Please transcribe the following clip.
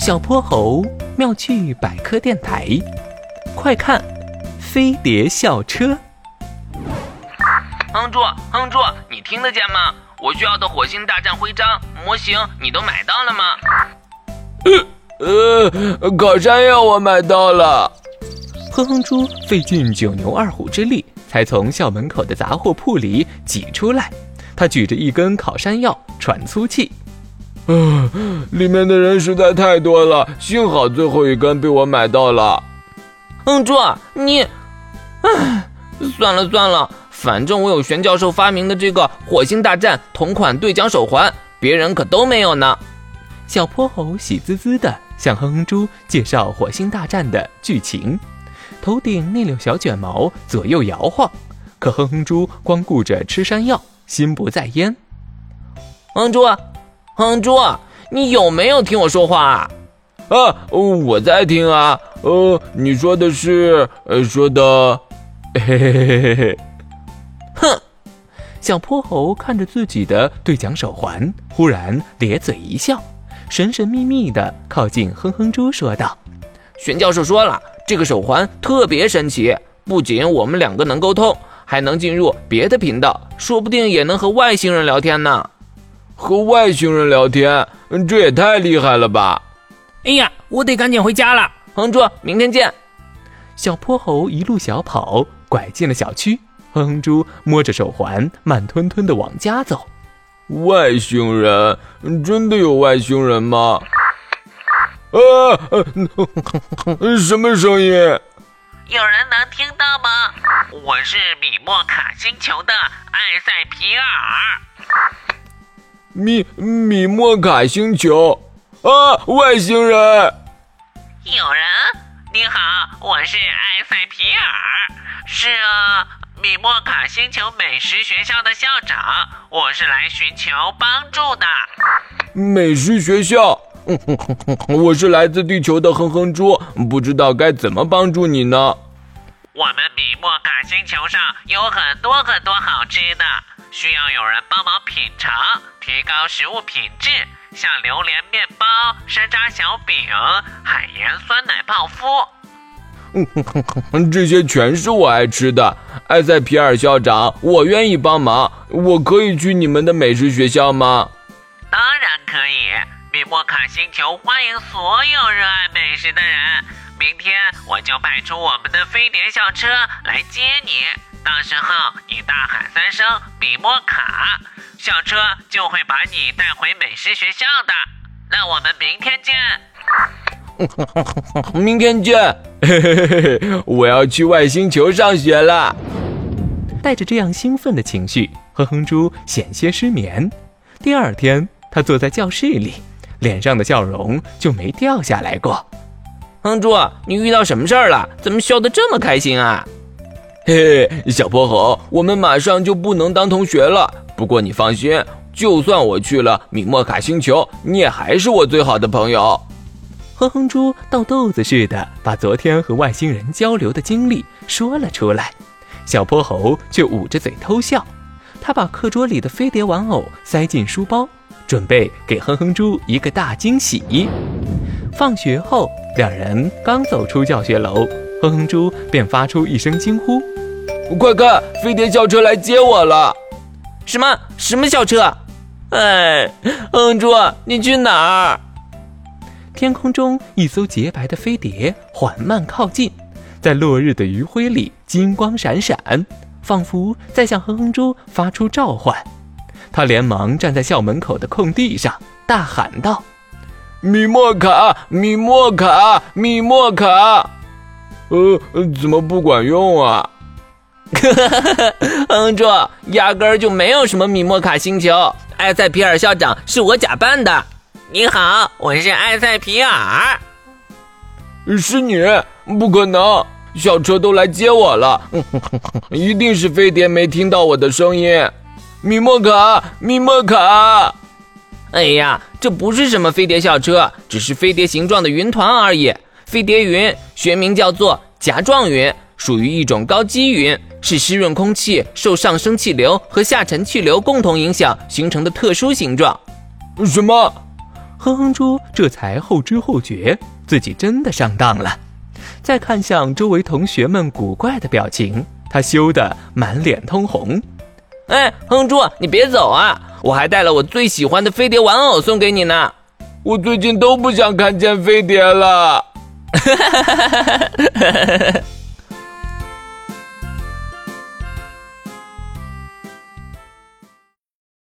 小泼猴妙趣百科电台，快看，飞碟校车。哼猪，哼猪，你听得见吗？我需要的火星大战徽章模型，你都买到了吗？呃呃，烤山药我买到了。哼哼猪费尽九牛二虎之力，才从校门口的杂货铺里挤出来。他举着一根烤山药，喘粗气。啊，里面的人实在太多了，幸好最后一根被我买到了。哼猪，你，唉，算了算了，反正我有玄教授发明的这个火星大战同款对讲手环，别人可都没有呢。小泼猴喜滋滋的向哼哼猪介绍火星大战的剧情，头顶那绺小卷毛左右摇晃，可哼哼猪光顾着吃山药，心不在焉。哼猪。哼猪，你有没有听我说话啊？啊，我在听啊。呃，你说的是，呃，说的，嘿嘿嘿嘿嘿。哼！小泼猴看着自己的对讲手环，忽然咧嘴一笑，神神秘秘的靠近哼哼猪，说道：“玄教授说了，这个手环特别神奇，不仅我们两个能沟通，还能进入别的频道，说不定也能和外星人聊天呢。”和外星人聊天，这也太厉害了吧！哎呀，我得赶紧回家了。哼猪，明天见。小泼猴一路小跑，拐进了小区。哼猪摸着手环，慢吞吞的往家走。外星人？真的有外星人吗？啊！什么声音？有人能听到吗？我是米莫卡星球的艾塞皮尔。米米莫卡星球啊，外星人！有人？你好，我是埃塞皮尔，是啊，米莫卡星球美食学校的校长，我是来寻求帮助的。美食学校，我是来自地球的哼哼猪，不知道该怎么帮助你呢？我们米莫卡星球上有很多很多好吃的，需要有人帮忙品尝，提高食物品质，像榴莲面包、山楂小饼、海盐酸奶泡芙。这些全是我爱吃的。埃塞皮尔校长，我愿意帮忙，我可以去你们的美食学校吗？当然可以，米莫卡星球欢迎所有热爱美食的人。明天我就派出我们的飞碟校车来接你，到时候你大喊三声“米莫卡”，校车就会把你带回美食学校的。那我们明天见。明天见。我要去外星球上学了。带着这样兴奋的情绪，哼哼猪险些失眠。第二天，他坐在教室里，脸上的笑容就没掉下来过。哼猪，你遇到什么事儿了？怎么笑得这么开心啊？嘿嘿，小泼猴，我们马上就不能当同学了。不过你放心，就算我去了米莫卡星球，你也还是我最好的朋友。哼哼猪倒豆子似的把昨天和外星人交流的经历说了出来，小泼猴却捂着嘴偷笑。他把课桌里的飞碟玩偶塞进书包，准备给哼哼猪一个大惊喜。放学后，两人刚走出教学楼，哼哼猪便发出一声惊呼：“快看，飞碟校车来接我了！”“什么？什么校车？”“哎，哼哼猪，你去哪儿？”天空中一艘洁白的飞碟缓慢靠近，在落日的余晖里金光闪闪，仿佛在向哼哼猪发出召唤。他连忙站在校门口的空地上，大喊道。米莫卡，米莫卡，米莫卡，呃，怎么不管用啊？哼猪，压根儿就没有什么米莫卡星球。埃塞皮尔校长是我假扮的。你好，我是埃塞皮尔。是你？不可能！校车都来接我了，一定是飞碟没听到我的声音。米莫卡，米莫卡。哎呀，这不是什么飞碟校车，只是飞碟形状的云团而已。飞碟云学名叫做夹状云，属于一种高积云，是湿润空气受上升气流和下沉气流共同影响形成的特殊形状。什么？哼哼猪这才后知后觉，自己真的上当了。再看向周围同学们古怪的表情，他羞得满脸通红。哎，哼猪，你别走啊！我还带了我最喜欢的飞碟玩偶送给你呢。我最近都不想看见飞碟了。